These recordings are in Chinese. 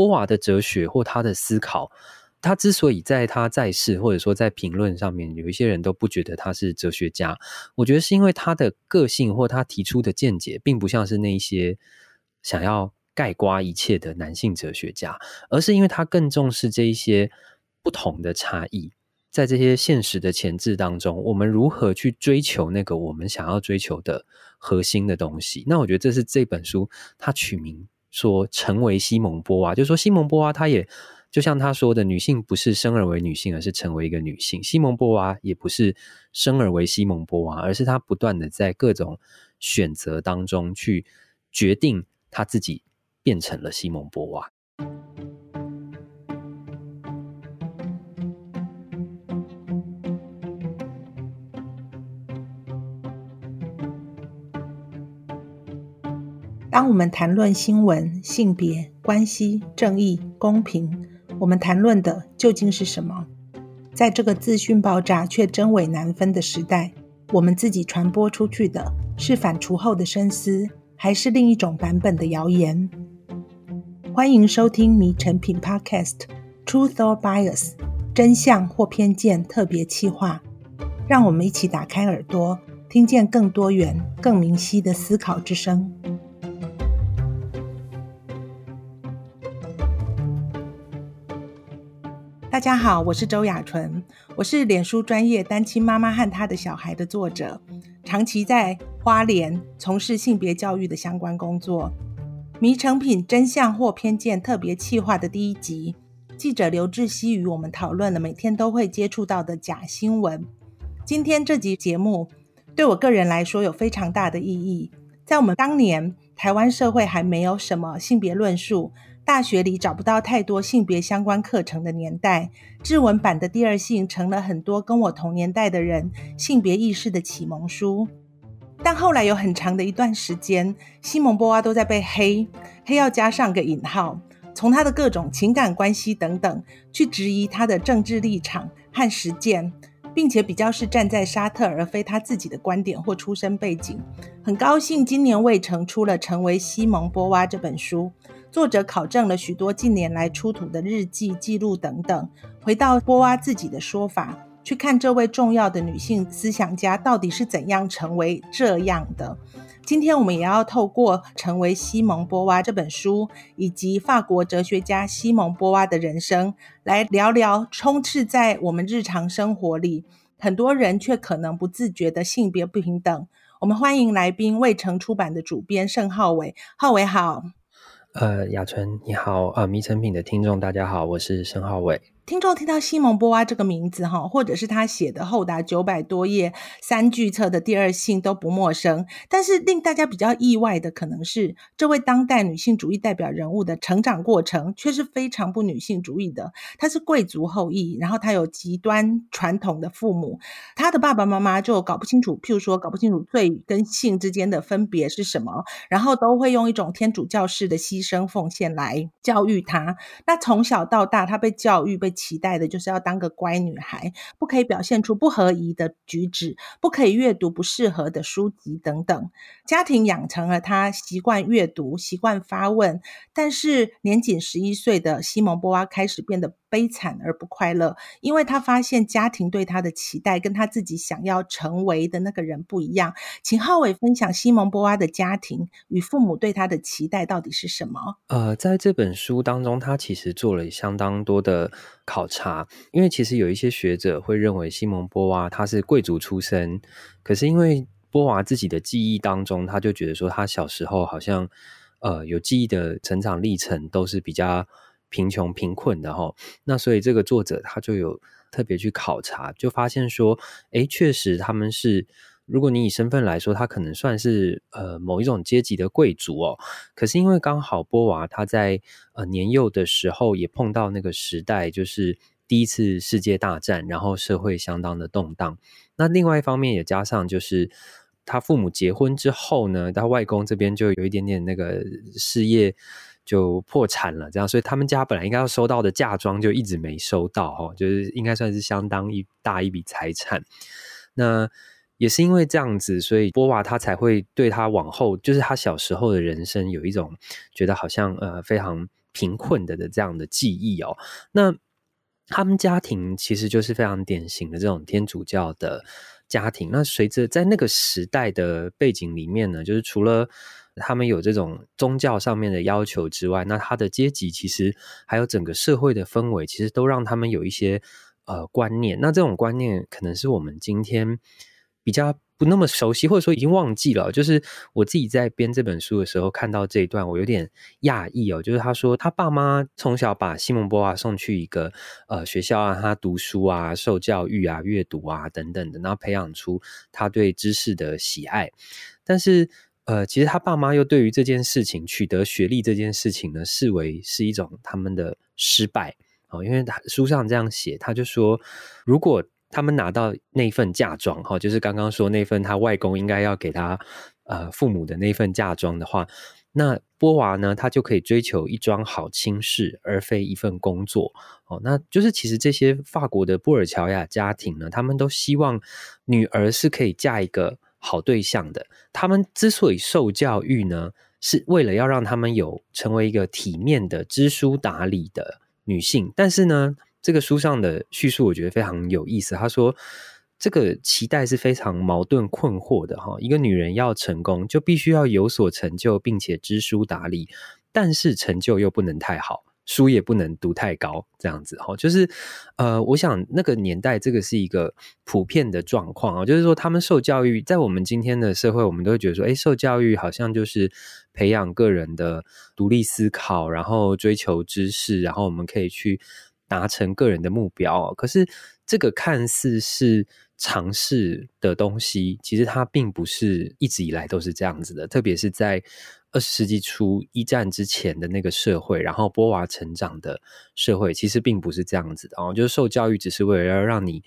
波娃的哲学或他的思考，他之所以在他在世或者说在评论上面，有一些人都不觉得他是哲学家，我觉得是因为他的个性或他提出的见解，并不像是那一些想要盖刮一切的男性哲学家，而是因为他更重视这一些不同的差异。在这些现实的前置当中，我们如何去追求那个我们想要追求的核心的东西？那我觉得这是这本书他取名说成为西蒙波娃，就说西蒙波娃她也就像她说的，女性不是生而为女性，而是成为一个女性。西蒙波娃也不是生而为西蒙波娃，而是她不断的在各种选择当中去决定她自己变成了西蒙波娃。当我们谈论新闻、性别、关系、正义、公平，我们谈论的究竟是什么？在这个资讯爆炸却真伪难分的时代，我们自己传播出去的是反刍后的深思，还是另一种版本的谣言？欢迎收听《迷诚品 Podcast》，Truth or Bias，真相或偏见特别企划，让我们一起打开耳朵，听见更多元、更明晰的思考之声。大家好，我是周雅纯，我是脸书专业单亲妈妈和她的小孩的作者，长期在花莲从事性别教育的相关工作。迷成品真相或偏见特别企划的第一集，记者刘志熙与我们讨论了每天都会接触到的假新闻。今天这集节目对我个人来说有非常大的意义，在我们当年台湾社会还没有什么性别论述。大学里找不到太多性别相关课程的年代，志文版的《第二性》成了很多跟我同年代的人性别意识的启蒙书。但后来有很长的一段时间，西蒙波娃都在被黑，黑要加上个引号，从他的各种情感关系等等去质疑他的政治立场和实践，并且比较是站在沙特而非他自己的观点或出身背景。很高兴今年卫城出了《成为西蒙波娃》这本书。作者考证了许多近年来出土的日记、记录等等，回到波娃自己的说法，去看这位重要的女性思想家到底是怎样成为这样的。今天我们也要透过《成为西蒙波娃》这本书，以及法国哲学家西蒙波娃的人生，来聊聊充斥在我们日常生活里，很多人却可能不自觉的性别不平等。我们欢迎来宾，未城出版的主编盛浩伟，浩伟好。呃，雅纯你好，呃，迷成品的听众大家好，我是申浩伟。听众听到西蒙波娃这个名字哈，或者是他写的厚达九百多页三巨册的《第二性》都不陌生。但是令大家比较意外的，可能是这位当代女性主义代表人物的成长过程，却是非常不女性主义的。她是贵族后裔，然后她有极端传统的父母，她的爸爸妈妈就搞不清楚，譬如说搞不清楚罪跟性之间的分别是什么，然后都会用一种天主教式的牺牲奉献来教育她。那从小到大，她被教育被。期待的就是要当个乖女孩，不可以表现出不合宜的举止，不可以阅读不适合的书籍等等。家庭养成了她习惯阅读、习惯发问，但是年仅十一岁的西蒙波娃开始变得悲惨而不快乐，因为他发现家庭对他的期待跟他自己想要成为的那个人不一样。请浩伟分享西蒙波娃的家庭与父母对他的期待到底是什么？呃，在这本书当中，他其实做了相当多的考察，因为其实有一些学者会认为西蒙波娃他是贵族出身，可是因为波娃自己的记忆当中，他就觉得说他小时候好像呃有记忆的成长历程都是比较贫穷贫困的哈，那所以这个作者他就有特别去考察，就发现说，诶，确实他们是。如果你以身份来说，他可能算是呃某一种阶级的贵族哦。可是因为刚好波娃他在呃年幼的时候也碰到那个时代，就是第一次世界大战，然后社会相当的动荡。那另外一方面也加上就是他父母结婚之后呢，他外公这边就有一点点那个事业就破产了，这样，所以他们家本来应该要收到的嫁妆就一直没收到哦，就是应该算是相当一大一笔财产。那也是因为这样子，所以波娃他才会对他往后，就是他小时候的人生有一种觉得好像呃非常贫困的的这样的记忆哦。那他们家庭其实就是非常典型的这种天主教的家庭。那随着在那个时代的背景里面呢，就是除了他们有这种宗教上面的要求之外，那他的阶级其实还有整个社会的氛围，其实都让他们有一些呃观念。那这种观念可能是我们今天比较不那么熟悉，或者说已经忘记了。就是我自己在编这本书的时候看到这一段，我有点讶异哦。就是他说他爸妈从小把西蒙波娃送去一个呃学校啊，他读书啊、受教育啊、阅读啊等等的，然后培养出他对知识的喜爱，但是。呃，其实他爸妈又对于这件事情，取得学历这件事情呢，视为是一种他们的失败哦。因为他书上这样写，他就说，如果他们拿到那份嫁妆，哈，就是刚刚说那份他外公应该要给他呃父母的那份嫁妆的话，那波娃呢，他就可以追求一桩好亲事，而非一份工作哦。那就是其实这些法国的布尔乔亚家庭呢，他们都希望女儿是可以嫁一个。好对象的，他们之所以受教育呢，是为了要让他们有成为一个体面的、知书达理的女性。但是呢，这个书上的叙述我觉得非常有意思。他说，这个期待是非常矛盾困惑的哈。一个女人要成功，就必须要有所成就，并且知书达理，但是成就又不能太好。书也不能读太高，这样子哈，就是呃，我想那个年代这个是一个普遍的状况啊，就是说他们受教育，在我们今天的社会，我们都会觉得说，哎，受教育好像就是培养个人的独立思考，然后追求知识，然后我们可以去达成个人的目标。可是这个看似是尝试的东西，其实它并不是一直以来都是这样子的，特别是在。二十世纪初一战之前的那个社会，然后波娃成长的社会，其实并不是这样子的哦。就是受教育只是为了要让你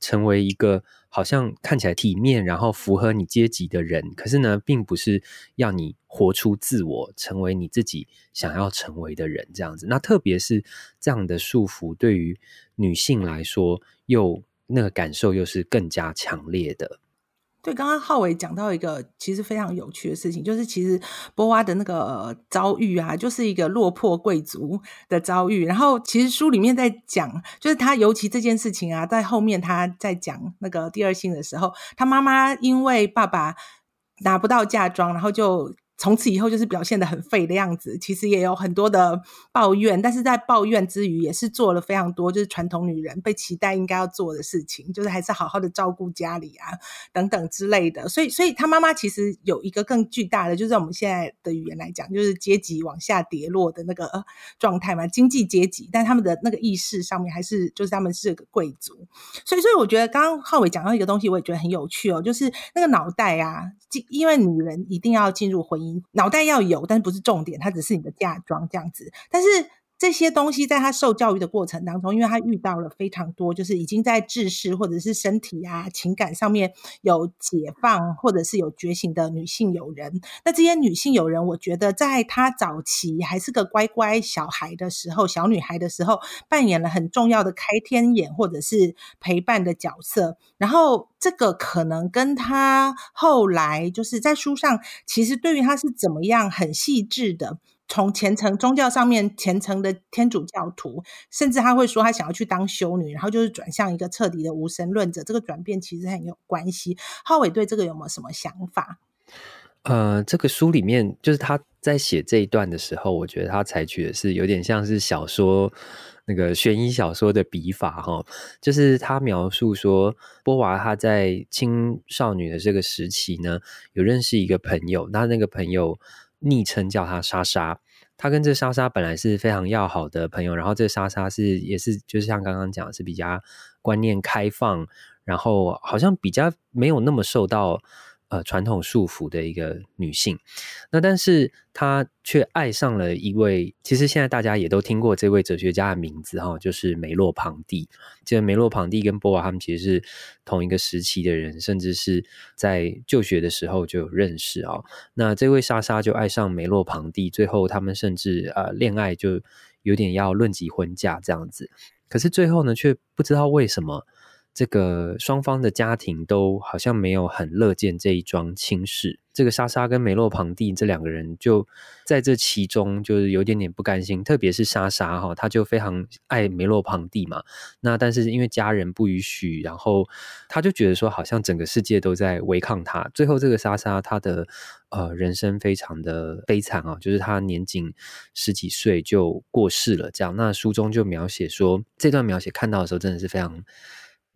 成为一个好像看起来体面，然后符合你阶级的人。可是呢，并不是要你活出自我，成为你自己想要成为的人这样子。那特别是这样的束缚，对于女性来说，又那个感受又是更加强烈的。对，刚刚浩伟讲到一个其实非常有趣的事情，就是其实波娃的那个遭遇啊，就是一个落魄贵族的遭遇。然后其实书里面在讲，就是他尤其这件事情啊，在后面他在讲那个第二性的时候，他妈妈因为爸爸拿不到嫁妆，然后就。从此以后就是表现得很废的样子，其实也有很多的抱怨，但是在抱怨之余，也是做了非常多就是传统女人被期待应该要做的事情，就是还是好好的照顾家里啊等等之类的。所以，所以她妈妈其实有一个更巨大的，就是在我们现在的语言来讲，就是阶级往下跌落的那个状态嘛，经济阶级，但他们的那个意识上面还是就是他们是个贵族。所以，所以我觉得刚刚浩伟讲到一个东西，我也觉得很有趣哦，就是那个脑袋啊，因为女人一定要进入婚姻。你脑袋要有，但是不是重点，它只是你的嫁妆这样子。但是这些东西在他受教育的过程当中，因为他遇到了非常多，就是已经在知识或者是身体啊、情感上面有解放或者是有觉醒的女性友人。那这些女性友人，我觉得在她早期还是个乖乖小孩的时候，小女孩的时候，扮演了很重要的开天眼或者是陪伴的角色。然后这个可能跟她后来就是在书上，其实对于她是怎么样很细致的。从虔诚宗教上面虔诚的天主教徒，甚至他会说他想要去当修女，然后就是转向一个彻底的无神论者。这个转变其实很有关系。浩伟对这个有没有什么想法？呃，这个书里面就是他在写这一段的时候，我觉得他采取的是有点像是小说那个悬疑小说的笔法哈，就是他描述说波娃他在青少女的这个时期呢，有认识一个朋友，那那个朋友。昵称叫他莎莎，他跟这莎莎本来是非常要好的朋友，然后这莎莎是也是就是像刚刚讲是比较观念开放，然后好像比较没有那么受到。呃，传统束缚的一个女性，那但是她却爱上了一位，其实现在大家也都听过这位哲学家的名字哈，就是梅洛庞蒂。这梅洛庞蒂跟波娃他们其实是同一个时期的人，甚至是在就学的时候就有认识啊。那这位莎莎就爱上梅洛庞蒂，最后他们甚至呃恋爱就有点要论及婚嫁这样子。可是最后呢，却不知道为什么。这个双方的家庭都好像没有很乐见这一桩亲事。这个莎莎跟梅洛庞蒂这两个人就在这其中就是有点点不甘心，特别是莎莎哈，他就非常爱梅洛庞蒂嘛。那但是因为家人不允许，然后他就觉得说好像整个世界都在违抗他。最后这个莎莎她的呃人生非常的悲惨啊，就是她年仅十几岁就过世了。这样，那书中就描写说，这段描写看到的时候真的是非常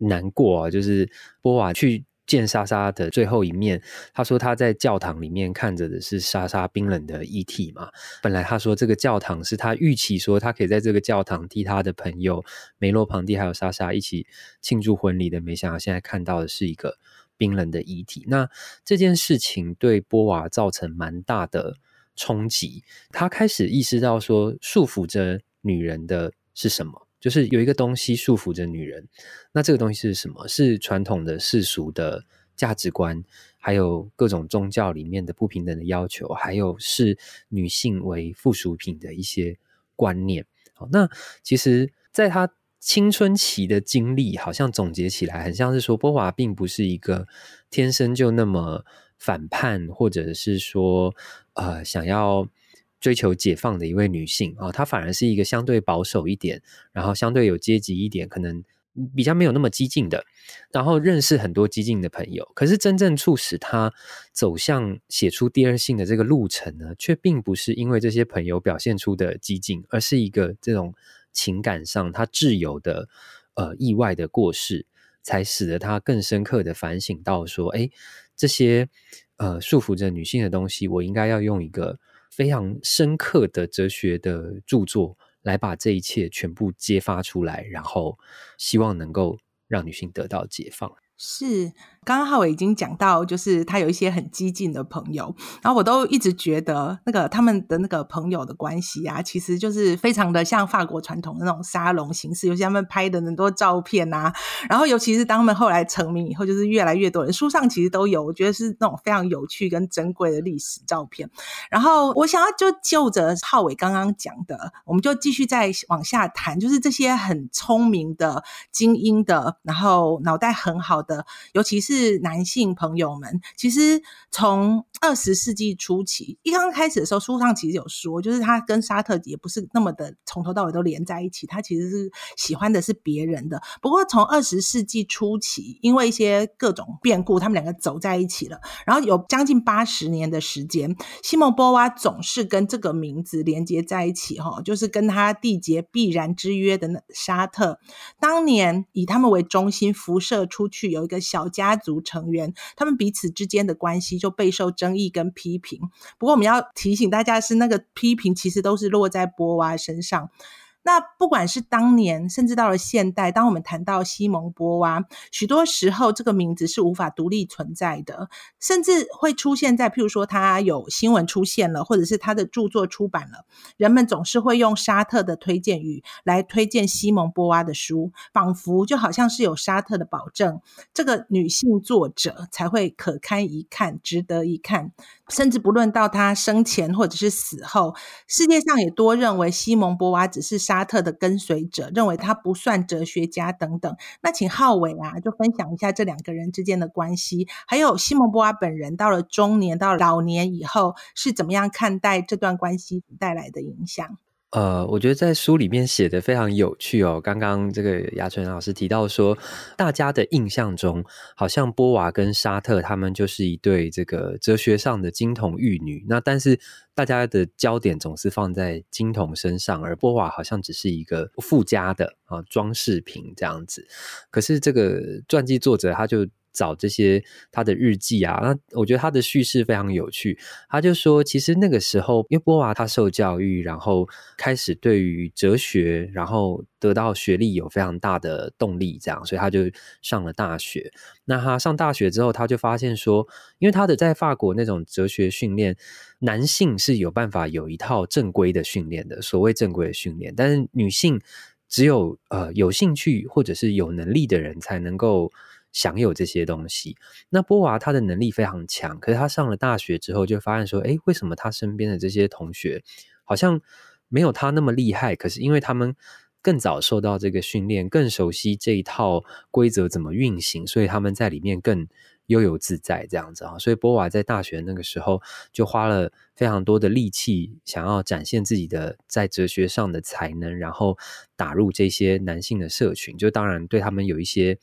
难过啊，就是波瓦去。见莎莎的最后一面，他说他在教堂里面看着的是莎莎冰冷的遗体嘛。本来他说这个教堂是他预期说他可以在这个教堂替他的朋友梅洛庞蒂还有莎莎一起庆祝婚礼的，没想到现在看到的是一个冰冷的遗体。那这件事情对波瓦造成蛮大的冲击，他开始意识到说束缚着女人的是什么。就是有一个东西束缚着女人，那这个东西是什么？是传统的世俗的价值观，还有各种宗教里面的不平等的要求，还有是女性为附属品的一些观念。好，那其实在她青春期的经历，好像总结起来，很像是说，波娃并不是一个天生就那么反叛，或者是说，呃，想要。追求解放的一位女性啊，她反而是一个相对保守一点，然后相对有阶级一点，可能比较没有那么激进的，然后认识很多激进的朋友。可是真正促使她走向写出第二性的这个路程呢，却并不是因为这些朋友表现出的激进，而是一个这种情感上她挚友的呃意外的过世，才使得她更深刻的反省到说，哎，这些呃束缚着女性的东西，我应该要用一个。非常深刻的哲学的著作，来把这一切全部揭发出来，然后希望能够让女性得到解放。是。刚刚浩伟已经讲到，就是他有一些很激进的朋友，然后我都一直觉得那个他们的那个朋友的关系啊，其实就是非常的像法国传统的那种沙龙形式，尤其他们拍的很多照片啊，然后尤其是当他们后来成名以后，就是越来越多人书上其实都有，我觉得是那种非常有趣跟珍贵的历史照片。然后我想要就就着浩伟刚刚讲的，我们就继续再往下谈，就是这些很聪明的、精英的，然后脑袋很好的，尤其是。男性朋友们，其实从二十世纪初期，一刚开始的时候，书上其实有说，就是他跟沙特也不是那么的从头到尾都连在一起，他其实是喜欢的是别人的。不过从二十世纪初期，因为一些各种变故，他们两个走在一起了，然后有将近八十年的时间，西蒙波娃总是跟这个名字连接在一起，哈，就是跟他缔结必然之约的那沙特，当年以他们为中心辐射出去，有有一个小家族成员，他们彼此之间的关系就备受争议跟批评。不过，我们要提醒大家是，那个批评其实都是落在波娃身上。那不管是当年，甚至到了现代，当我们谈到西蒙波娃，许多时候这个名字是无法独立存在的，甚至会出现在，譬如说他有新闻出现了，或者是他的著作出版了，人们总是会用沙特的推荐语来推荐西蒙波娃的书，仿佛就好像是有沙特的保证，这个女性作者才会可堪一看，值得一看。甚至不论到他生前或者是死后，世界上也多认为西蒙波娃只是沙特的跟随者，认为他不算哲学家等等。那请浩伟啊，就分享一下这两个人之间的关系，还有西蒙波娃本人到了中年到老年以后是怎么样看待这段关系带来的影响。呃，我觉得在书里面写的非常有趣哦。刚刚这个雅淳老师提到说，大家的印象中，好像波娃跟沙特他们就是一对这个哲学上的金童玉女。那但是大家的焦点总是放在金童身上，而波娃好像只是一个附加的啊装饰品这样子。可是这个传记作者他就。找这些他的日记啊，那我觉得他的叙事非常有趣。他就说，其实那个时候，因为波娃他受教育，然后开始对于哲学，然后得到学历有非常大的动力，这样，所以他就上了大学。那他上大学之后，他就发现说，因为他的在法国那种哲学训练，男性是有办法有一套正规的训练的，所谓正规的训练，但是女性只有呃有兴趣或者是有能力的人才能够。享有这些东西，那波娃他的能力非常强，可是他上了大学之后就发现说，诶，为什么他身边的这些同学好像没有他那么厉害？可是因为他们更早受到这个训练，更熟悉这一套规则怎么运行，所以他们在里面更悠游自在这样子啊。所以波娃在大学那个时候就花了非常多的力气，想要展现自己的在哲学上的才能，然后打入这些男性的社群，就当然对他们有一些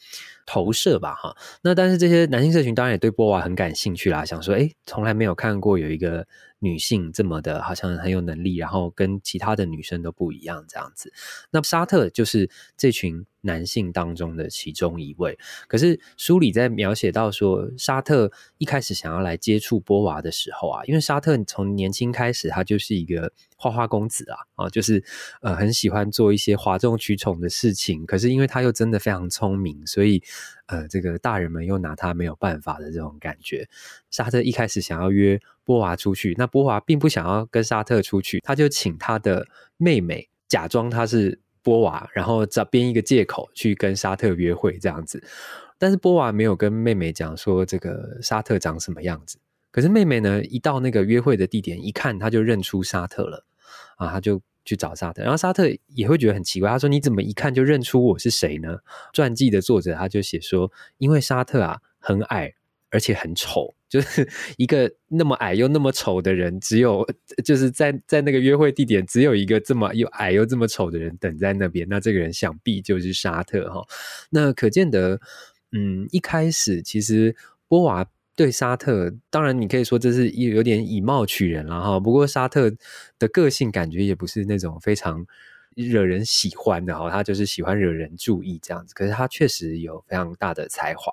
投射吧，哈。那但是这些男性社群当然也对波娃很感兴趣啦，想说，诶，从来没有看过有一个。女性这么的好像很有能力，然后跟其他的女生都不一样这样子。那沙特就是这群男性当中的其中一位。可是书里在描写到说，沙特一开始想要来接触波娃的时候啊，因为沙特从年轻开始他就是一个花花公子啊，啊，就是呃很喜欢做一些哗众取宠的事情。可是因为他又真的非常聪明，所以呃这个大人们又拿他没有办法的这种感觉。沙特一开始想要约。波娃出去，那波娃并不想要跟沙特出去，他就请他的妹妹假装他是波娃，然后找编一个借口去跟沙特约会这样子。但是波娃没有跟妹妹讲说这个沙特长什么样子。可是妹妹呢，一到那个约会的地点，一看他就认出沙特了啊，他就去找沙特，然后沙特也会觉得很奇怪，他说：“你怎么一看就认出我是谁呢？”传记的作者他就写说：“因为沙特啊很矮。”而且很丑，就是 一个那么矮又那么丑的人，只有就是在在那个约会地点，只有一个这么又矮又这么丑的人等在那边。那这个人想必就是沙特哈。那可见得，嗯，一开始其实波娃对沙特，当然你可以说这是有点以貌取人了哈。不过沙特的个性感觉也不是那种非常。惹人喜欢的哈，他就是喜欢惹人注意这样子。可是他确实有非常大的才华。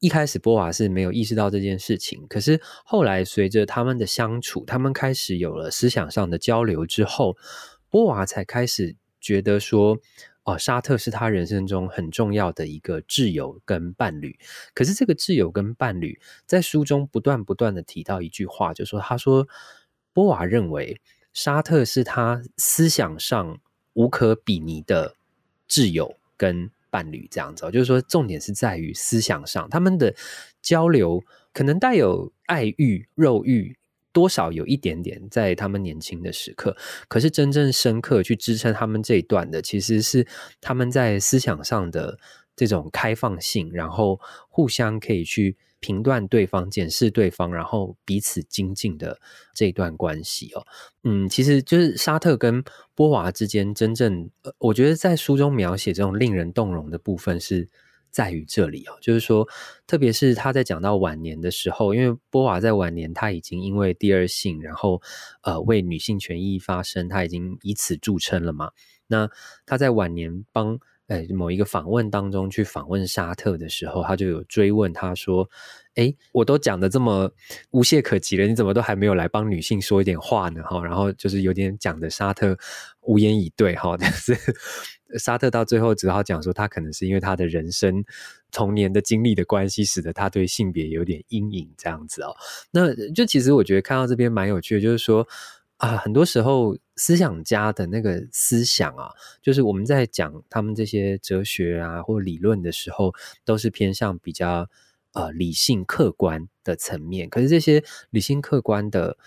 一开始波娃是没有意识到这件事情，可是后来随着他们的相处，他们开始有了思想上的交流之后，波娃才开始觉得说，哦，沙特是他人生中很重要的一个挚友跟伴侣。可是这个挚友跟伴侣在书中不断不断的提到一句话，就说他说波娃认为沙特是他思想上。无可比拟的挚友跟伴侣这样子，就是说重点是在于思想上，他们的交流可能带有爱欲、肉欲，多少有一点点在他们年轻的时刻。可是真正深刻去支撑他们这一段的，其实是他们在思想上的这种开放性，然后互相可以去。评断对方、检视对方，然后彼此精进的这一段关系哦，嗯，其实就是沙特跟波娃之间真正，我觉得在书中描写这种令人动容的部分是在于这里哦，就是说，特别是他在讲到晚年的时候，因为波娃在晚年他已经因为第二性，然后呃为女性权益发声，他已经以此著称了嘛。那他在晚年帮。在某一个访问当中去访问沙特的时候，他就有追问他说：“诶，我都讲得这么无懈可击了，你怎么都还没有来帮女性说一点话呢？”哈，然后就是有点讲的沙特无言以对哈。但是沙特到最后只好讲说，他可能是因为他的人生童年的经历的关系，使得他对性别有点阴影这样子哦。那就其实我觉得看到这边蛮有趣的，就是说。啊，很多时候思想家的那个思想啊，就是我们在讲他们这些哲学啊或理论的时候，都是偏向比较呃理性客观的层面。可是这些理性客观的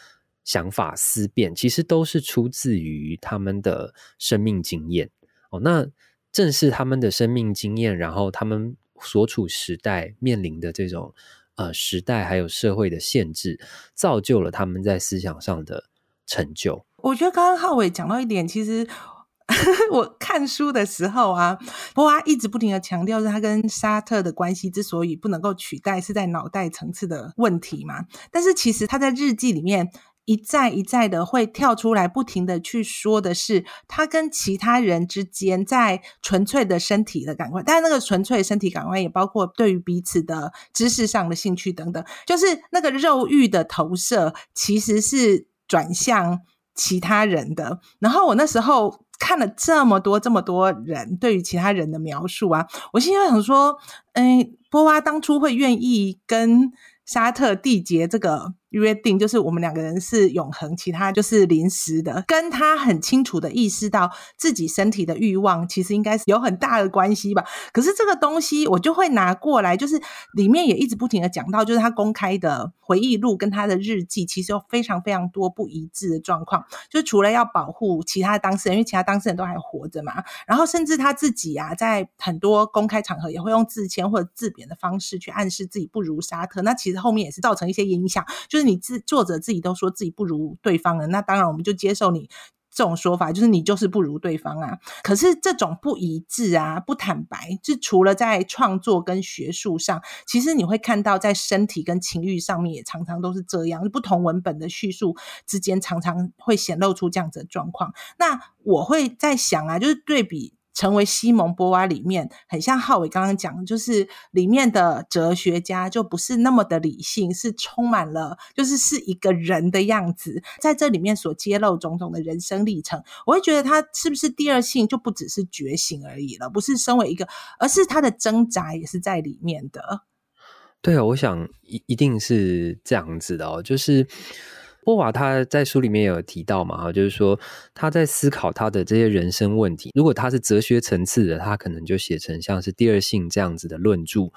想法思辨，其实都是出自于他们的生命经验哦。那正是他们的生命经验，然后他们所处时代面临的这种呃时代还有社会的限制，造就了他们在思想上的。成就，我觉得刚刚浩伟讲到一点，其实 我看书的时候啊，波娃一直不停的强调，是他跟沙特的关系之所以不能够取代，是在脑袋层次的问题嘛。但是其实他在日记里面一再一再的会跳出来，不停的去说的是，他跟其他人之间在纯粹的身体的感官，但是那个纯粹身体感官也包括对于彼此的知识上的兴趣等等，就是那个肉欲的投射，其实是。转向其他人的，然后我那时候看了这么多这么多人对于其他人的描述啊，我心里想说，哎，波娃当初会愿意跟沙特缔结这个约定，就是我们两个人是永恒，其他就是临时的。跟他很清楚的意识到自己身体的欲望，其实应该是有很大的关系吧。可是这个东西我就会拿过来，就是里面也一直不停的讲到，就是他公开的回忆录跟他的日记，其实有非常非常多不一致的状况。就除了要保护其他的当事人，因为其他当事人都还活着嘛，然后甚至他自己啊，在很多公开场合也会用自谦或者自贬的方式去暗示自己不如沙特。那其实后面也是造成一些影响，就是你自作者自己都说自己不如对方了，那当然我们就接受你这种说法，就是你就是不如对方啊。可是这种不一致啊、不坦白，就除了在创作跟学术上，其实你会看到在身体跟情欲上面也常常都是这样，不同文本的叙述之间常常会显露出这样子的状况。那我会在想啊，就是对比。成为西蒙波娃里面很像浩伟刚刚讲，就是里面的哲学家就不是那么的理性，是充满了就是是一个人的样子，在这里面所揭露种种的人生历程，我会觉得他是不是第二性就不只是觉醒而已了，不是身为一个，而是他的挣扎也是在里面的。对啊，我想一一定是这样子的哦，就是。波娃他在书里面有提到嘛，哈，就是说他在思考他的这些人生问题。如果他是哲学层次的，他可能就写成像是第二性这样子的论著；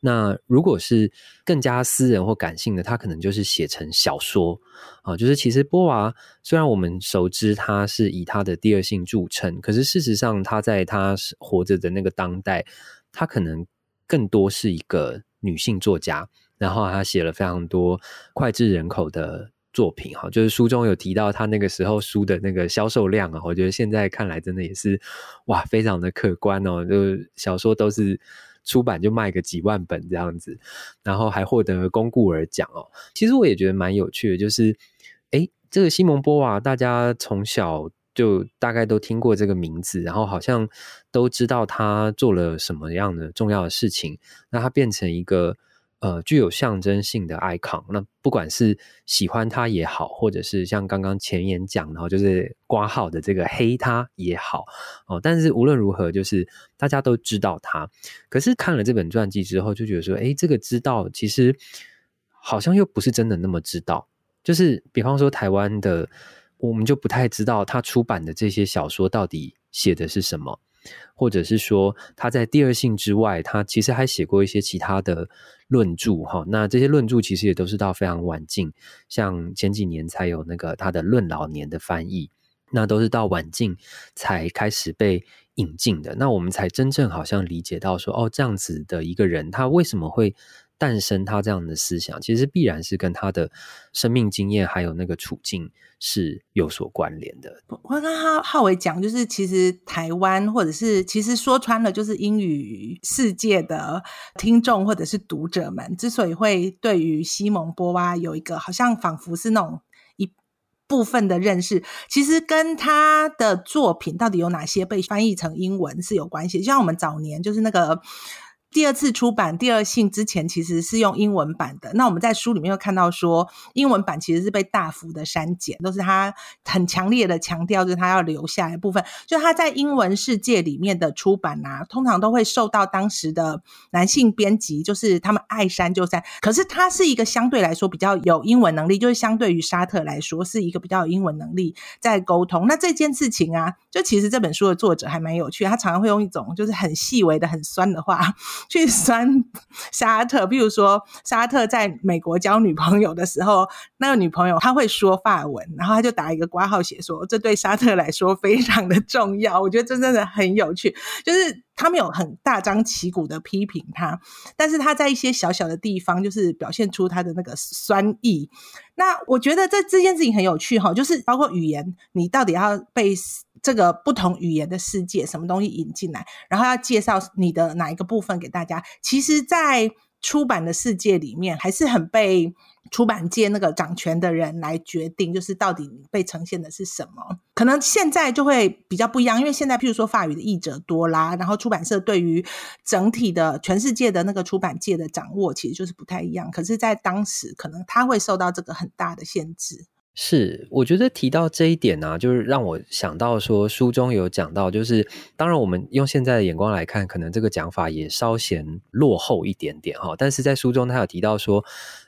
那如果是更加私人或感性的，他可能就是写成小说啊。就是其实波娃虽然我们熟知他是以他的第二性著称，可是事实上他在他活着的那个当代，他可能更多是一个女性作家，然后他写了非常多脍炙人口的。作品哈，就是书中有提到他那个时候书的那个销售量啊，我觉得现在看来真的也是哇，非常的可观哦。就小说都是出版就卖个几万本这样子，然后还获得龚古尔奖哦。其实我也觉得蛮有趣的，就是诶，这个西蒙波娃，大家从小就大概都听过这个名字，然后好像都知道他做了什么样的重要的事情，那他变成一个。呃，具有象征性的 icon，那不管是喜欢他也好，或者是像刚刚前言讲，然后就是挂号的这个黑他也好，哦，但是无论如何，就是大家都知道他。可是看了这本传记之后，就觉得说，诶，这个知道其实好像又不是真的那么知道。就是比方说台湾的，我们就不太知道他出版的这些小说到底写的是什么。或者是说他在第二性之外，他其实还写过一些其他的论著哈。那这些论著其实也都是到非常晚近，像前几年才有那个他的《论老年》的翻译，那都是到晚近才开始被引进的。那我们才真正好像理解到说，哦，这样子的一个人，他为什么会诞生他这样的思想，其实必然是跟他的生命经验还有那个处境是有所关联的。我跟浩浩伟讲，就是其实台湾或者是其实说穿了，就是英语世界的听众或者是读者们，之所以会对于西蒙波娃有一个好像仿佛是那种一部分的认识，其实跟他的作品到底有哪些被翻译成英文是有关系。就像我们早年就是那个。第二次出版《第二性》之前，其实是用英文版的。那我们在书里面又看到说，英文版其实是被大幅的删减，都是他很强烈的强调，就是他要留下来部分。就他在英文世界里面的出版啊，通常都会受到当时的男性编辑，就是他们爱删就删。可是他是一个相对来说比较有英文能力，就是相对于沙特来说，是一个比较有英文能力在沟通。那这件事情啊，就其实这本书的作者还蛮有趣，他常常会用一种就是很细微的、很酸的话。去酸 沙特，比如说沙特在美国交女朋友的时候，那个女朋友她会说法文，然后他就打一个括号写说，这对沙特来说非常的重要。我觉得这真的很有趣，就是他们有很大张旗鼓的批评他，但是他在一些小小的地方，就是表现出他的那个酸意。那我觉得这这件事情很有趣哈，就是包括语言，你到底要被。这个不同语言的世界，什么东西引进来，然后要介绍你的哪一个部分给大家？其实，在出版的世界里面，还是很被出版界那个掌权的人来决定，就是到底被呈现的是什么。可能现在就会比较不一样，因为现在譬如说法语的译者多啦，然后出版社对于整体的全世界的那个出版界的掌握，其实就是不太一样。可是，在当时，可能他会受到这个很大的限制。是，我觉得提到这一点呢、就是让我想到说，书中有讲到，就是当然我们用现在的眼光来看，可能这个讲法也稍显落后一点点哈。但是在书中他有提到说，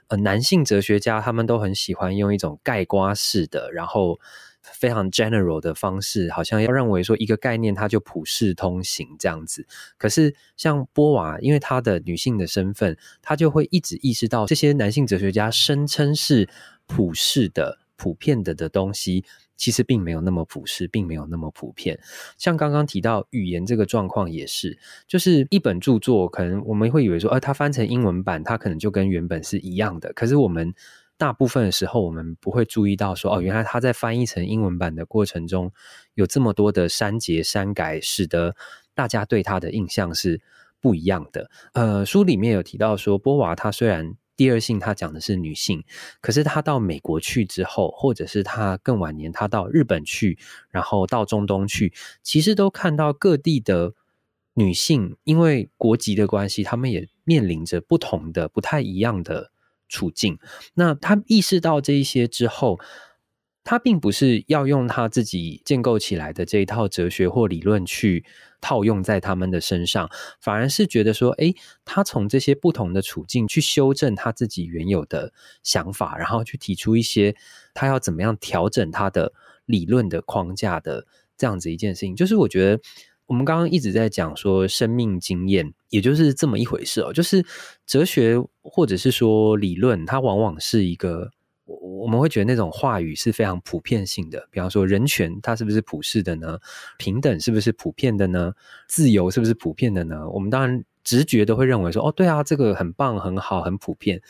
呃，男性哲学家他们都很喜欢用一种盖瓜式的，然后非常 general 的方式，好像要认为说一个概念它就普世通行这样子。可是像波娃，因为她的女性的身份，她就会一直意识到这些男性哲学家声称是普世的、普遍的的东西。其实并没有那么普世，并没有那么普遍。像刚刚提到语言这个状况也是，就是一本著作，可能我们会以为说，呃，它翻成英文版，它可能就跟原本是一样的。可是我们大部分的时候，我们不会注意到说，哦，原来它在翻译成英文版的过程中，有这么多的删节、删改，使得大家对它的印象是不一样的。呃，书里面有提到说，波娃他虽然。第二性，他讲的是女性，可是他到美国去之后，或者是他更晚年，他到日本去，然后到中东去，其实都看到各地的女性，因为国籍的关系，他们也面临着不同的、不太一样的处境。那他意识到这一些之后，他并不是要用他自己建构起来的这一套哲学或理论去。套用在他们的身上，反而是觉得说，诶，他从这些不同的处境去修正他自己原有的想法，然后去提出一些他要怎么样调整他的理论的框架的这样子一件事情。就是我觉得我们刚刚一直在讲说生命经验，也就是这么一回事哦。就是哲学或者是说理论，它往往是一个。我我们会觉得那种话语是非常普遍性的，比方说人权，它是不是普世的呢？平等是不是普遍的呢？自由是不是普遍的呢？我们当然直觉都会认为说，哦，对啊，这个很棒、很好、很普遍。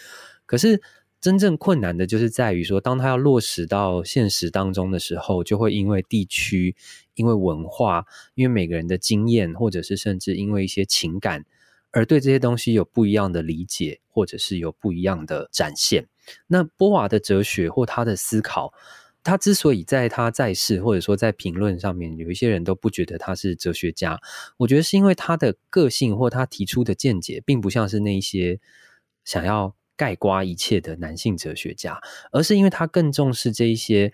可是真正困难的就是在于说，当它要落实到现实当中的时候，就会因为地区、因为文化、因为每个人的经验，或者是甚至因为一些情感，而对这些东西有不一样的理解，或者是有不一样的展现。那波娃的哲学或他的思考，他之所以在他在世，或者说在评论上面，有一些人都不觉得他是哲学家，我觉得是因为他的个性或他提出的见解，并不像是那一些想要概括一切的男性哲学家，而是因为他更重视这一些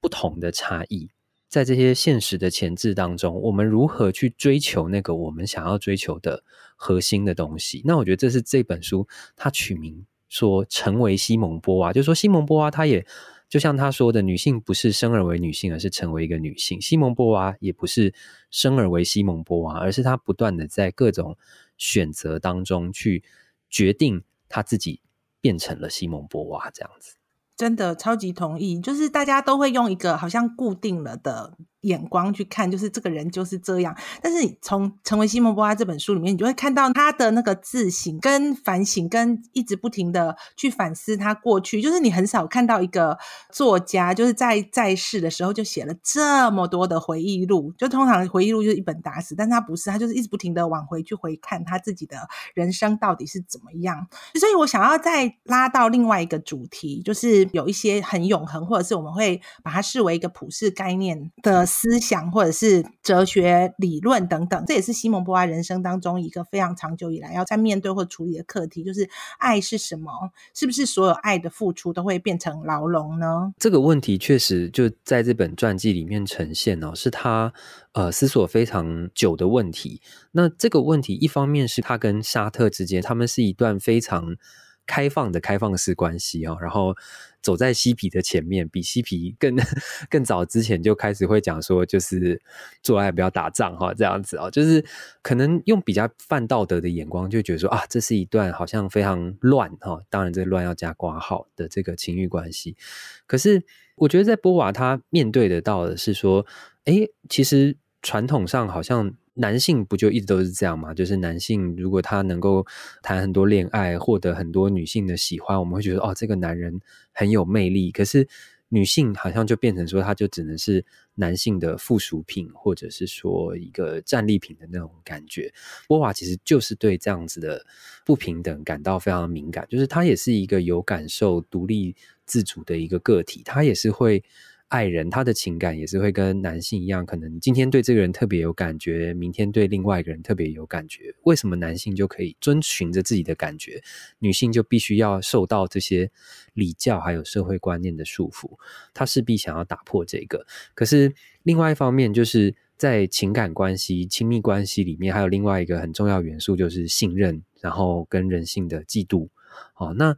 不同的差异，在这些现实的前置当中，我们如何去追求那个我们想要追求的核心的东西？那我觉得这是这本书他取名。说成为西蒙波娃，就是说西蒙波娃，她也就像他说的，女性不是生而为女性，而是成为一个女性。西蒙波娃也不是生而为西蒙波娃，而是她不断的在各种选择当中去决定她自己变成了西蒙波娃这样子。真的超级同意，就是大家都会用一个好像固定了的。眼光去看，就是这个人就是这样。但是你从《成为西蒙波娃》这本书里面，你就会看到他的那个自省、跟反省、跟一直不停的去反思他过去。就是你很少看到一个作家，就是在在世的时候就写了这么多的回忆录。就通常回忆录就是一本打死，但他不是，他就是一直不停的往回去回看他自己的人生到底是怎么样。所以我想要再拉到另外一个主题，就是有一些很永恒，或者是我们会把它视为一个普世概念的。思想或者是哲学理论等等，这也是西蒙波娃人生当中一个非常长久以来要在面对或处理的课题，就是爱是什么？是不是所有爱的付出都会变成牢笼呢？这个问题确实就在这本传记里面呈现哦，是他呃思索非常久的问题。那这个问题一方面是他跟沙特之间，他们是一段非常开放的开放式关系哦，然后。走在嬉皮的前面，比嬉皮更 更早之前就开始会讲说，就是做爱不要打仗哈，这样子哦，就是可能用比较泛道德的眼光，就觉得说啊，这是一段好像非常乱哈，当然这乱要加挂号的这个情欲关系。可是我觉得在波娃他面对得到的是说，哎，其实传统上好像。男性不就一直都是这样吗？就是男性如果他能够谈很多恋爱，获得很多女性的喜欢，我们会觉得哦，这个男人很有魅力。可是女性好像就变成说，他就只能是男性的附属品，或者是说一个战利品的那种感觉。波娃其实就是对这样子的不平等感到非常敏感，就是他也是一个有感受、独立自主的一个个体，他也是会。爱人，他的情感也是会跟男性一样，可能今天对这个人特别有感觉，明天对另外一个人特别有感觉。为什么男性就可以遵循着自己的感觉，女性就必须要受到这些礼教还有社会观念的束缚？他势必想要打破这个。可是另外一方面，就是在情感关系、亲密关系里面，还有另外一个很重要元素，就是信任，然后跟人性的嫉妒。哦，那。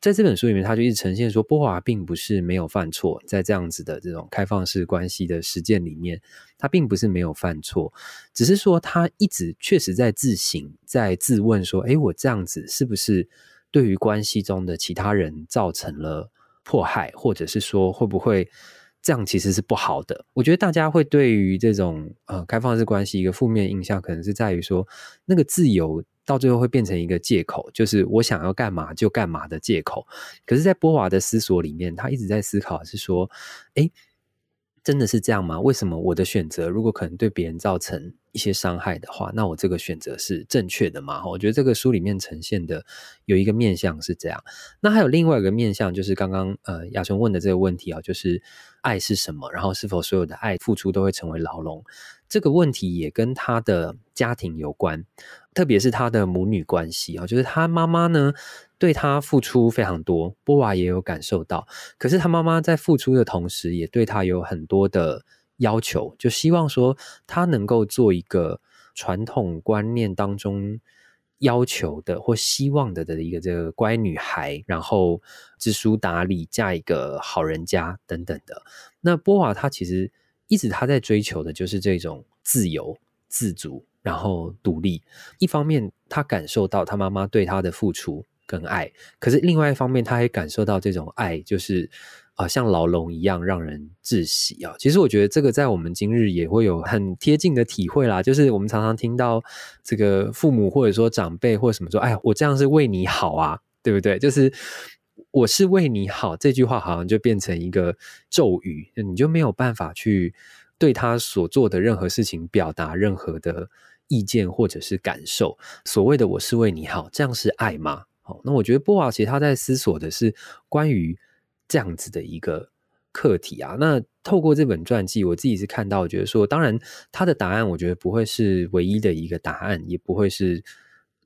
在这本书里面，他就一直呈现说，波华并不是没有犯错，在这样子的这种开放式关系的实践里面，他并不是没有犯错，只是说他一直确实在自省，在自问说，诶，我这样子是不是对于关系中的其他人造成了迫害，或者是说会不会这样其实是不好的？我觉得大家会对于这种呃开放式关系一个负面印象，可能是在于说那个自由。到最后会变成一个借口，就是我想要干嘛就干嘛的借口。可是，在波娃的思索里面，他一直在思考是说，哎，真的是这样吗？为什么我的选择如果可能对别人造成一些伤害的话，那我这个选择是正确的吗？我觉得这个书里面呈现的有一个面向是这样。那还有另外一个面向，就是刚刚呃雅纯问的这个问题啊，就是爱是什么？然后是否所有的爱付出都会成为牢笼？这个问题也跟他的家庭有关，特别是他的母女关系啊，就是他妈妈呢对他付出非常多，波娃也有感受到。可是他妈妈在付出的同时，也对他有很多的要求，就希望说他能够做一个传统观念当中要求的或希望的的一个这个乖女孩，然后知书达理，嫁一个好人家等等的。那波娃她其实。一直她在追求的就是这种自由、自主，然后独立。一方面，他感受到他妈妈对他的付出跟爱；可是另外一方面，他也感受到这种爱就是啊、像牢笼一样让人窒息啊。其实我觉得这个在我们今日也会有很贴近的体会啦。就是我们常常听到这个父母或者说长辈或者什么说：“哎，我这样是为你好啊，对不对？”就是。我是为你好，这句话好像就变成一个咒语，你就没有办法去对他所做的任何事情表达任何的意见或者是感受。所谓的“我是为你好”，这样是爱吗？好，那我觉得波娃其实他在思索的是关于这样子的一个课题啊。那透过这本传记，我自己是看到，觉得说，当然他的答案，我觉得不会是唯一的一个答案，也不会是。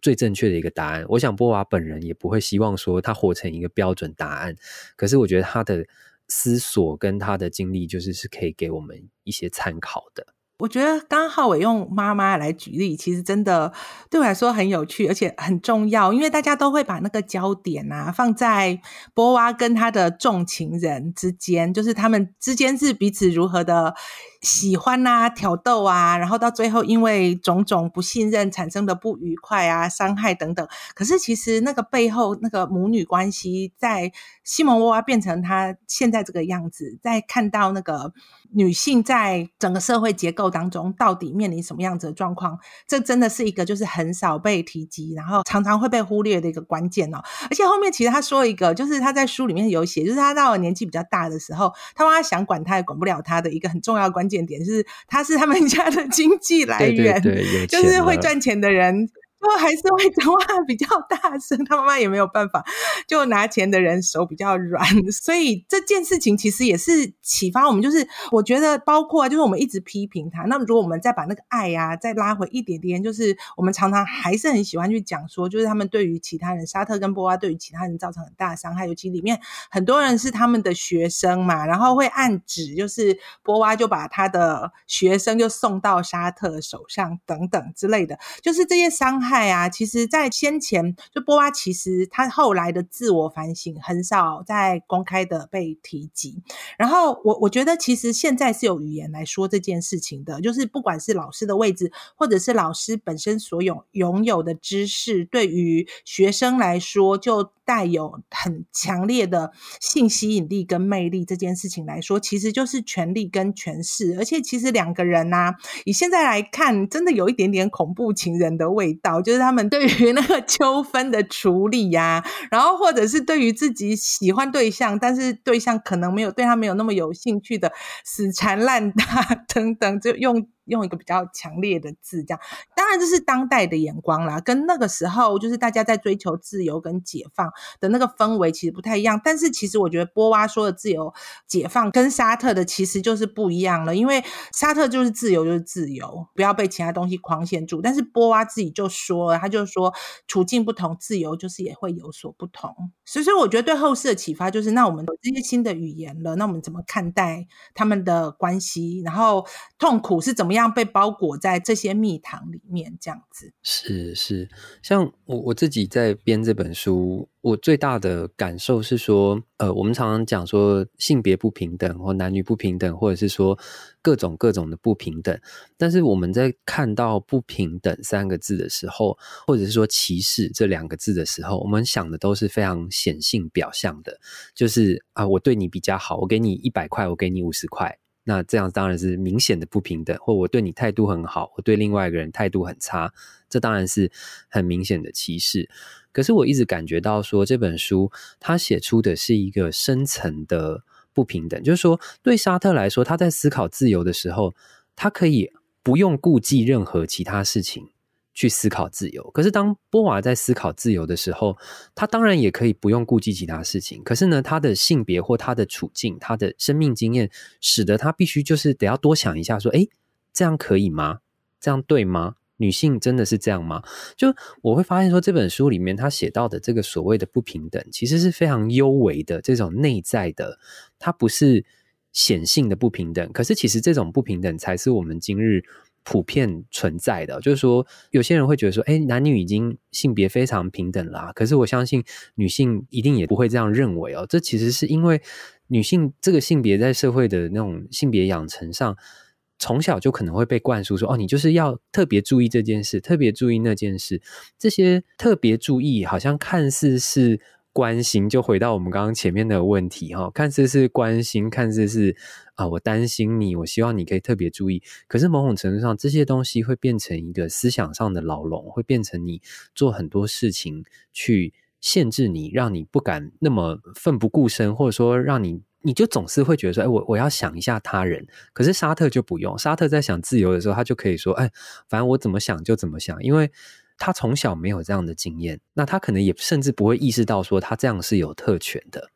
最正确的一个答案，我想波娃本人也不会希望说他活成一个标准答案。可是我觉得他的思索跟他的经历，就是是可以给我们一些参考的。我觉得刚浩伟用妈妈来举例，其实真的对我来说很有趣，而且很重要，因为大家都会把那个焦点啊放在波娃跟他的重情人之间，就是他们之间是彼此如何的喜欢啊、挑逗啊，然后到最后因为种种不信任产生的不愉快啊、伤害等等。可是其实那个背后那个母女关系，在西蒙波娃变成他现在这个样子，在看到那个。女性在整个社会结构当中到底面临什么样子的状况？这真的是一个就是很少被提及，然后常常会被忽略的一个关键哦。而且后面其实他说一个，就是他在书里面有写，就是他到了年纪比较大的时候，他妈妈想管他也管不了他的一个很重要的关键点，就是他是他们家的经济来源，对对对，就是会赚钱的人。就还是会讲话比较大声，他妈妈也没有办法，就拿钱的人手比较软，所以这件事情其实也是启发我们。就是我觉得，包括就是我们一直批评他，那如果我们再把那个爱呀、啊、再拉回一点点，就是我们常常还是很喜欢去讲说，就是他们对于其他人，沙特跟波娃对于其他人造成很大的伤害，尤其里面很多人是他们的学生嘛，然后会暗指就是波娃就把他的学生就送到沙特手上等等之类的，就是这些伤害。爱啊，其实，在先前就波娃，其实他后来的自我反省很少在公开的被提及。然后我我觉得，其实现在是有语言来说这件事情的，就是不管是老师的位置，或者是老师本身所有拥有的知识，对于学生来说，就带有很强烈的性吸引力跟魅力。这件事情来说，其实就是权力跟权势。而且，其实两个人呐、啊，以现在来看，真的有一点点恐怖情人的味道。就是他们对于那个纠纷的处理呀、然后或者是对于自己喜欢对象，但是对象可能没有对他没有那么有兴趣的死缠烂打 等等，就用。用一个比较强烈的字，这样当然这是当代的眼光啦，跟那个时候就是大家在追求自由跟解放的那个氛围其实不太一样。但是其实我觉得波娃说的自由解放跟沙特的其实就是不一样了，因为沙特就是自由就是自由，不要被其他东西框限住。但是波娃自己就说了，他就说处境不同，自由就是也会有所不同。所以，所以我觉得对后世的启发就是，那我们有这些新的语言了，那我们怎么看待他们的关系？然后痛苦是怎么样？样被包裹在这些蜜糖里。面这样子。是是，像我我自己在编这本书，我最大的感受是说，呃，我们常常讲说性别不平等或男女不平等，或者是说各种各种的不平等。但是我们在看到不平等三个字的时候，或者是说歧视这两个字的时候，我们想的都是非常显性表象的，就是啊，我对你比较好，我给你一百块，我给你五十块。那这样当然是明显的不平等，或我对你态度很好，我对另外一个人态度很差，这当然是很明显的歧视。可是我一直感觉到说，这本书他写出的是一个深层的不平等，就是说，对沙特来说，他在思考自由的时候，他可以不用顾忌任何其他事情。去思考自由，可是当波娃在思考自由的时候，他当然也可以不用顾及其他事情。可是呢，他的性别或他的处境、他的生命经验，使得他必须就是得要多想一下，说：诶，这样可以吗？这样对吗？女性真的是这样吗？就我会发现说，这本书里面他写到的这个所谓的不平等，其实是非常幽微的这种内在的，它不是显性的不平等。可是其实这种不平等才是我们今日。普遍存在的，就是说，有些人会觉得说，哎，男女已经性别非常平等啦。可是我相信女性一定也不会这样认为哦。这其实是因为女性这个性别在社会的那种性别养成上，从小就可能会被灌输说，哦，你就是要特别注意这件事，特别注意那件事。这些特别注意，好像看似是。关心，就回到我们刚刚前面的问题哈，看似是关心，看似是啊，我担心你，我希望你可以特别注意。可是某种程度上，这些东西会变成一个思想上的牢笼，会变成你做很多事情去限制你，让你不敢那么奋不顾身，或者说让你你就总是会觉得说，哎，我我要想一下他人。可是沙特就不用，沙特在想自由的时候，他就可以说，哎，反正我怎么想就怎么想，因为。他从小没有这样的经验，那他可能也甚至不会意识到说他这样是有特权的。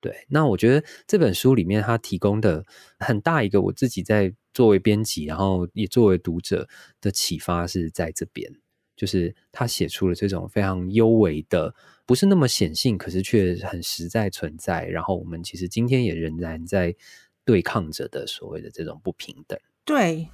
对，那我觉得这本书里面他提供的很大一个我自己在作为编辑，然后也作为读者的启发是在这边，就是他写出了这种非常幽微的，不是那么显性，可是却很实在存在。然后我们其实今天也仍然在对抗着的所谓的这种不平等。对。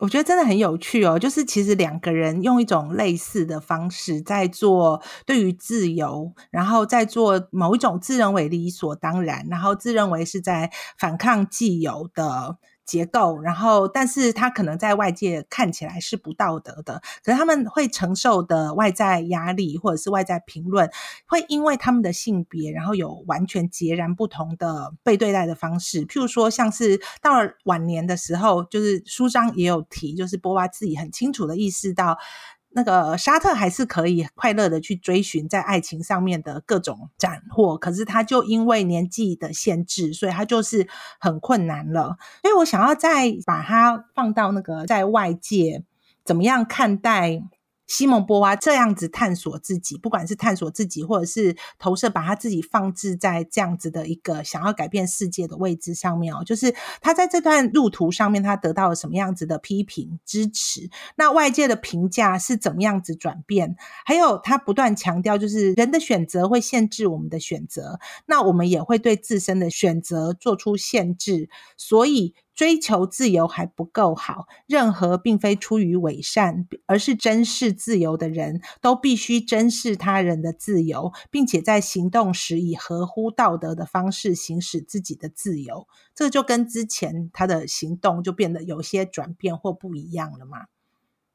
我觉得真的很有趣哦，就是其实两个人用一种类似的方式在做对于自由，然后在做某一种自认为理所当然，然后自认为是在反抗既有的。结构，然后，但是他可能在外界看起来是不道德的，可是他们会承受的外在压力或者是外在评论，会因为他们的性别，然后有完全截然不同的被对待的方式。譬如说，像是到了晚年的时候，就是书章也有提，就是波娃自己很清楚的意识到。那个沙特还是可以快乐的去追寻在爱情上面的各种斩获，可是他就因为年纪的限制，所以他就是很困难了。所以我想要再把它放到那个在外界怎么样看待。西蒙波娃这样子探索自己，不管是探索自己，或者是投射，把他自己放置在这样子的一个想要改变世界的位置上面哦，就是他在这段路途上面，他得到了什么样子的批评支持？那外界的评价是怎么样子转变？还有他不断强调，就是人的选择会限制我们的选择，那我们也会对自身的选择做出限制，所以。追求自由还不够好，任何并非出于伪善，而是珍视自由的人都必须珍视他人的自由，并且在行动时以合乎道德的方式行使自己的自由。这就跟之前他的行动就变得有些转变或不一样了嘛？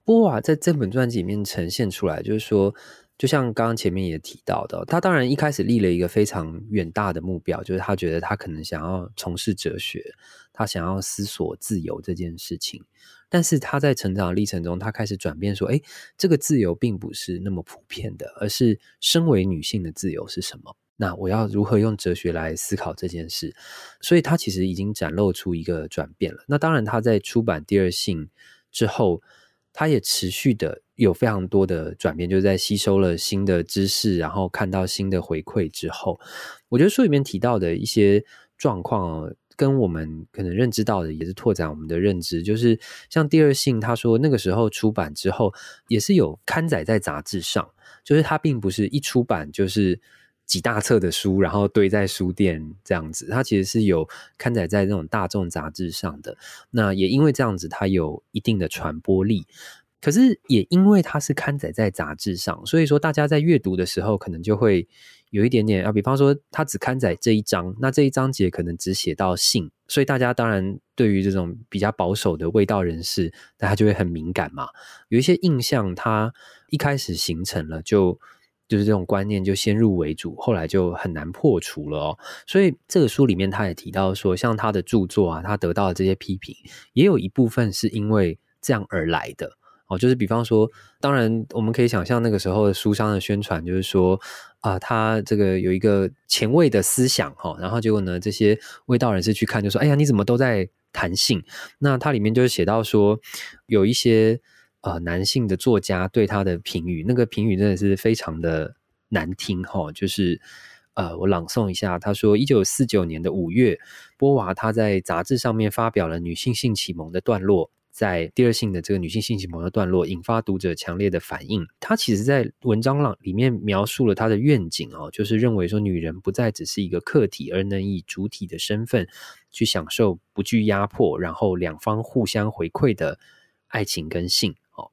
波瓦在这本传记里面呈现出来，就是说。就像刚刚前面也提到的，他当然一开始立了一个非常远大的目标，就是他觉得他可能想要从事哲学，他想要思索自由这件事情。但是他在成长历程中，他开始转变，说：“诶，这个自由并不是那么普遍的，而是身为女性的自由是什么？那我要如何用哲学来思考这件事？”所以，他其实已经展露出一个转变了。那当然，他在出版《第二性》之后。他也持续的有非常多的转变，就是在吸收了新的知识，然后看到新的回馈之后，我觉得书里面提到的一些状况，跟我们可能认知到的也是拓展我们的认知。就是像第二性，他说那个时候出版之后，也是有刊载在杂志上，就是它并不是一出版就是。几大册的书，然后堆在书店这样子，它其实是有刊载在那种大众杂志上的。那也因为这样子，它有一定的传播力。可是也因为它是刊载在杂志上，所以说大家在阅读的时候，可能就会有一点点啊，比方说它只刊载这一章，那这一章节可能只写到性，所以大家当然对于这种比较保守的卫道人士，大家就会很敏感嘛，有一些印象，它一开始形成了就。就是这种观念就先入为主，后来就很难破除了哦。所以这个书里面他也提到说，像他的著作啊，他得到的这些批评，也有一部分是因为这样而来的哦。就是比方说，当然我们可以想象那个时候的书商的宣传，就是说啊，他这个有一个前卫的思想哈，然后结果呢，这些卫道人士去看，就说：“哎呀，你怎么都在谈性？”那他里面就是写到说，有一些。呃，男性的作家对他的评语，那个评语真的是非常的难听哈。就是呃，我朗诵一下，他说：一九四九年的五月，波娃他在杂志上面发表了女性性启蒙的段落，在第二性的这个女性性启蒙的段落，引发读者强烈的反应。他其实在文章朗里面描述了她的愿景哦，就是认为说女人不再只是一个客体，而能以主体的身份去享受不惧压迫，然后两方互相回馈的爱情跟性。哦，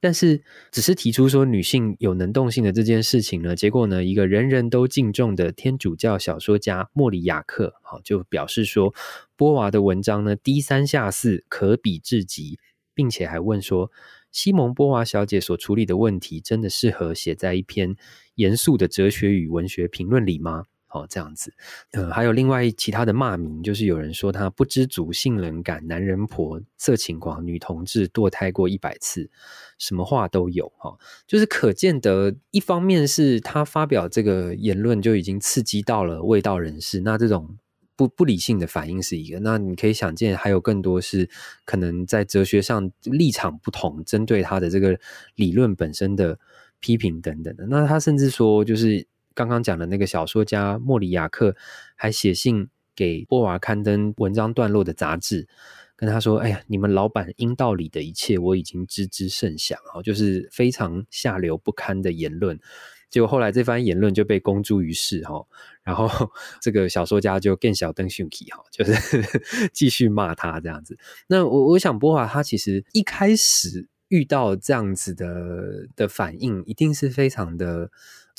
但是只是提出说女性有能动性的这件事情呢，结果呢，一个人人都敬重的天主教小说家莫里亚克，好就表示说，波娃的文章呢低三下四，可比至极，并且还问说，西蒙波娃小姐所处理的问题，真的适合写在一篇严肃的哲学与文学评论里吗？哦，这样子，呃，还有另外其他的骂名，就是有人说他不知足、性冷感、男人婆、色情狂、女同志、堕胎过一百次，什么话都有哈。就是可见得，一方面是他发表这个言论就已经刺激到了味道人士，那这种不不理性的反应是一个。那你可以想见，还有更多是可能在哲学上立场不同，针对他的这个理论本身的批评等等的。那他甚至说，就是。刚刚讲的那个小说家莫里亚克还写信给波娃刊登文章段落的杂志，跟他说：“哎呀，你们老板阴道里的一切我已经知之甚详啊，就是非常下流不堪的言论。”结果后来这番言论就被公诸于世哈，然后这个小说家就更小登讯起哈，就是 继续骂他这样子。那我我想波娃他其实一开始遇到这样子的的反应，一定是非常的。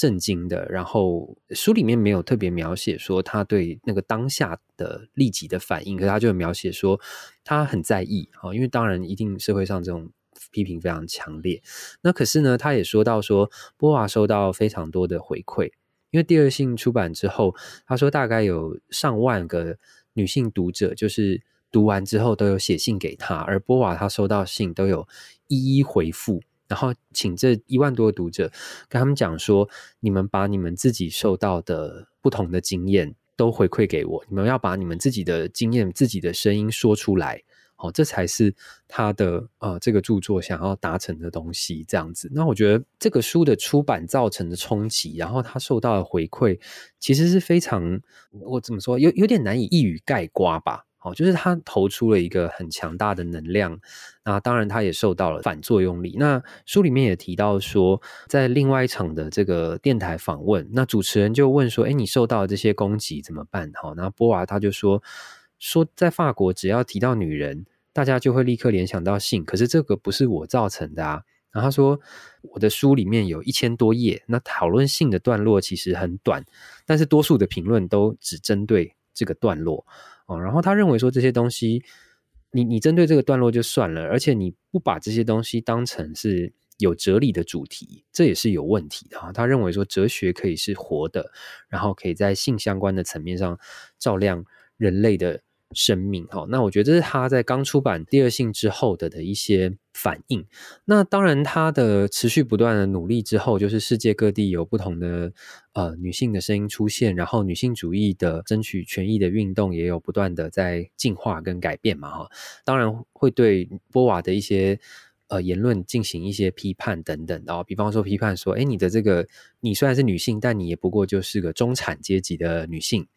震惊的，然后书里面没有特别描写说他对那个当下的立即的反应，可是他就描写说他很在意啊，因为当然一定社会上这种批评非常强烈。那可是呢，他也说到说波娃收到非常多的回馈，因为第二性出版之后，他说大概有上万个女性读者，就是读完之后都有写信给他，而波娃他收到信都有一一回复。然后请这一万多个读者跟他们讲说，你们把你们自己受到的不同的经验都回馈给我，你们要把你们自己的经验、自己的声音说出来，哦，这才是他的呃这个著作想要达成的东西。这样子，那我觉得这个书的出版造成的冲击，然后他受到的回馈，其实是非常，我怎么说，有有点难以一语概括吧。哦，就是他投出了一个很强大的能量，那当然他也受到了反作用力。那书里面也提到说，在另外一场的这个电台访问，那主持人就问说：“诶，你受到这些攻击怎么办？”好，那波娃他就说：“说在法国，只要提到女人，大家就会立刻联想到性，可是这个不是我造成的啊。”然后他说：“我的书里面有一千多页，那讨论性的段落其实很短，但是多数的评论都只针对这个段落。”然后他认为说，这些东西，你你针对这个段落就算了，而且你不把这些东西当成是有哲理的主题，这也是有问题的。他认为说，哲学可以是活的，然后可以在性相关的层面上照亮人类的。生命，哈，那我觉得这是他在刚出版《第二性》之后的的一些反应。那当然，他的持续不断的努力之后，就是世界各地有不同的呃女性的声音出现，然后女性主义的争取权益的运动也有不断的在进化跟改变嘛，哈。当然会对波瓦的一些。呃，言论进行一些批判等等，然后比方说批判说，哎，你的这个你虽然是女性，但你也不过就是个中产阶级的女性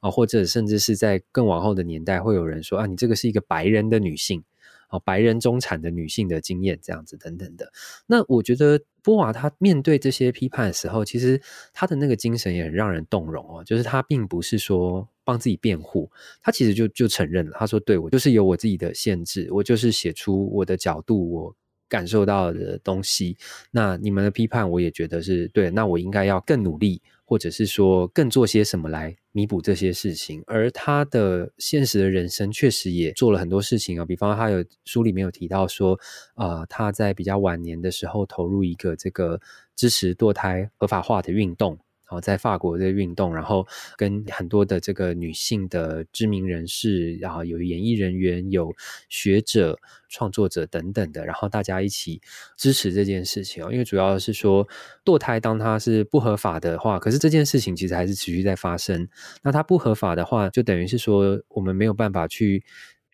啊，或者甚至是在更往后的年代，会有人说啊，你这个是一个白人的女性。哦，白人中产的女性的经验这样子等等的，那我觉得波娃她面对这些批判的时候，其实她的那个精神也很让人动容哦。就是她并不是说帮自己辩护，她其实就就承认了，她说：“对，我就是有我自己的限制，我就是写出我的角度，我感受到的东西。那你们的批判，我也觉得是对。那我应该要更努力，或者是说更做些什么来弥补这些事情。而他的现实的人生确实也做了很多事情啊，比方他有书里面有提到说，呃，他在比较晚年的时候投入一个这个支持堕胎合法化的运动。然后，在法国的运动，然后跟很多的这个女性的知名人士，然后有演艺人员、有学者、创作者等等的，然后大家一起支持这件事情哦。因为主要是说，堕胎当它是不合法的话，可是这件事情其实还是持续在发生。那它不合法的话，就等于是说，我们没有办法去。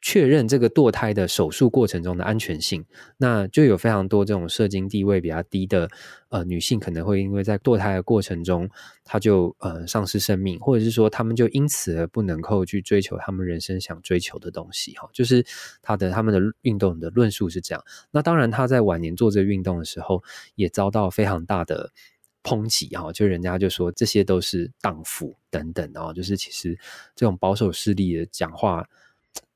确认这个堕胎的手术过程中的安全性，那就有非常多这种社经地位比较低的呃女性，可能会因为在堕胎的过程中，她就呃丧失生命，或者是说他们就因此而不能够去追求他们人生想追求的东西哈。就是他的他们的运动的论述是这样。那当然他在晚年做这个运动的时候，也遭到非常大的抨击哈，就人家就说这些都是荡妇等等哦，就是其实这种保守势力的讲话。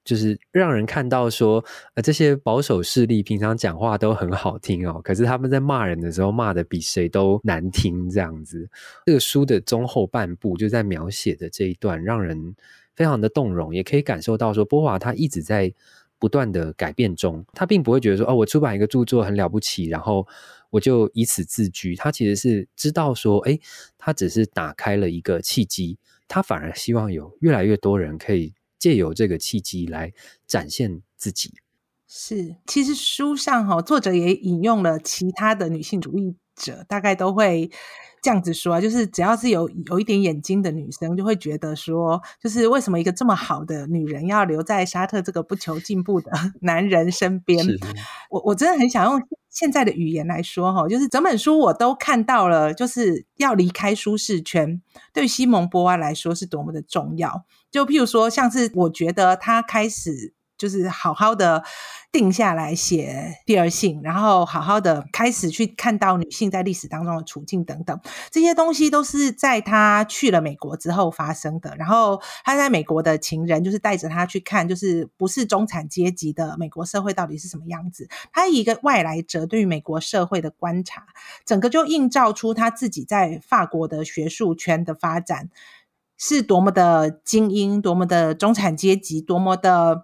就是让人看到说，呃，这些保守势力平常讲话都很好听哦，可是他们在骂人的时候骂得比谁都难听，这样子。这个书的中后半部就在描写的这一段，让人非常的动容，也可以感受到说，波华他一直在不断的改变中，他并不会觉得说，哦，我出版一个著作很了不起，然后我就以此自居。他其实是知道说，诶，他只是打开了一个契机，他反而希望有越来越多人可以。借由这个契机来展现自己，是。其实书上哈，作者也引用了其他的女性主义者，大概都会这样子说啊，就是只要是有有一点眼睛的女生，就会觉得说，就是为什么一个这么好的女人要留在沙特这个不求进步的 男人身边？我我真的很想用现在的语言来说哈，就是整本书我都看到了，就是要离开舒适圈，对西蒙波娃来说是多么的重要。就譬如说，像是我觉得他开始就是好好的定下来写第二性，然后好好的开始去看到女性在历史当中的处境等等，这些东西都是在他去了美国之后发生的。然后他在美国的情人就是带着他去看，就是不是中产阶级的美国社会到底是什么样子。他以一个外来者对于美国社会的观察，整个就映照出他自己在法国的学术圈的发展。是多么的精英，多么的中产阶级，多么的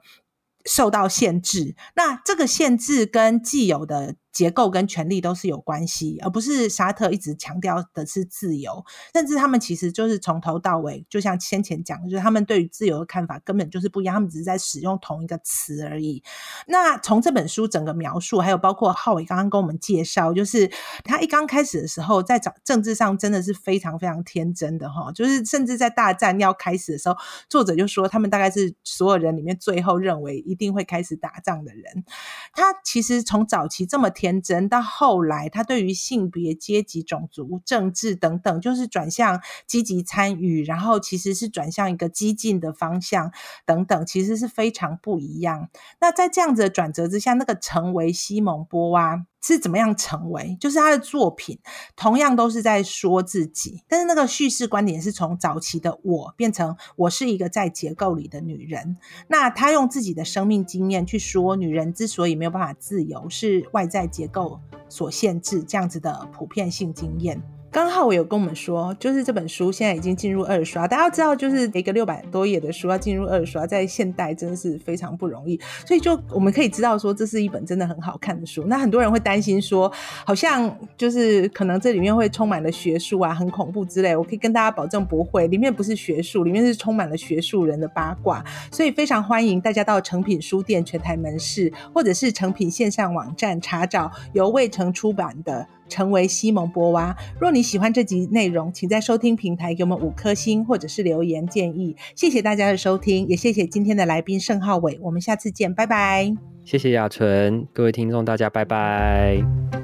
受到限制。那这个限制跟既有的。结构跟权力都是有关系，而不是沙特一直强调的是自由，甚至他们其实就是从头到尾，就像先前讲的，就是他们对于自由的看法根本就是不一样，他们只是在使用同一个词而已。那从这本书整个描述，还有包括浩伟刚刚跟我们介绍，就是他一刚开始的时候，在找政治上真的是非常非常天真的哈，就是甚至在大战要开始的时候，作者就说他们大概是所有人里面最后认为一定会开始打仗的人。他其实从早期这么天。天真到后来，他对于性别、阶级、种族、政治等等，就是转向积极参与，然后其实是转向一个激进的方向等等，其实是非常不一样。那在这样子的转折之下，那个成为西蒙波娃。是怎么样成为？就是他的作品同样都是在说自己，但是那个叙事观点是从早期的我变成我是一个在结构里的女人。那他用自己的生命经验去说，女人之所以没有办法自由，是外在结构所限制，这样子的普遍性经验。刚好我有跟我们说，就是这本书现在已经进入二刷。大家知道，就是一个六百多页的书要进入二刷，在现代真的是非常不容易。所以就我们可以知道说，这是一本真的很好看的书。那很多人会担心说，好像就是可能这里面会充满了学术啊，很恐怖之类。我可以跟大家保证不会，里面不是学术，里面是充满了学术人的八卦。所以非常欢迎大家到诚品书店全台门市，或者是诚品线上网站查找由未城出版的。成为西蒙波娃。若你喜欢这集内容，请在收听平台给我们五颗星，或者是留言建议。谢谢大家的收听，也谢谢今天的来宾盛浩伟。我们下次见，拜拜。谢谢雅纯，各位听众，大家拜拜。